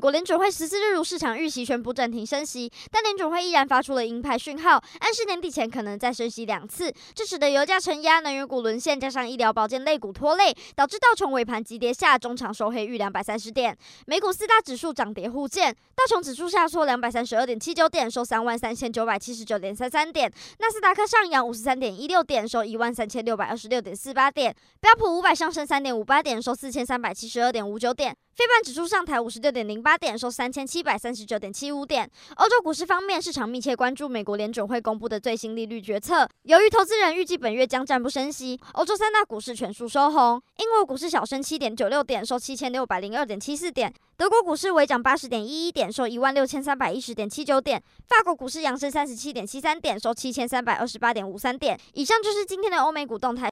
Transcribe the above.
国联准会十四日如市场预期宣布暂停升息，但联准会依然发出了鹰派讯号，暗示年底前可能再升息两次，这使得油价承压、能源股沦陷，加上医疗保健类股拖累，导致道琼尾盘急跌下，中场收黑逾两百三十点。美股四大指数涨跌互见，道琼指数下挫两百三十二点七九点，收三万三千九百七十九点三三点；纳斯达克上扬五十三点一六点，收一万三千六百二十六点四八点；标普五百上升三点五八点，收四千三百七十二点五九点。非半指数上台五十六点零八八点，收三千七百三十九点七五点。欧洲股市方面，市场密切关注美国联准会公布的最新利率决策。由于投资人预计本月将暂不升息，欧洲三大股市全数收红。英国股市小升七点九六点，收七千六百零二点七四点。德国股市微涨八十点一一点，收一万六千三百一十点七九点。法国股市扬升三十七点七三点，收七千三百二十八点五三点。以上就是今天的欧美股动态。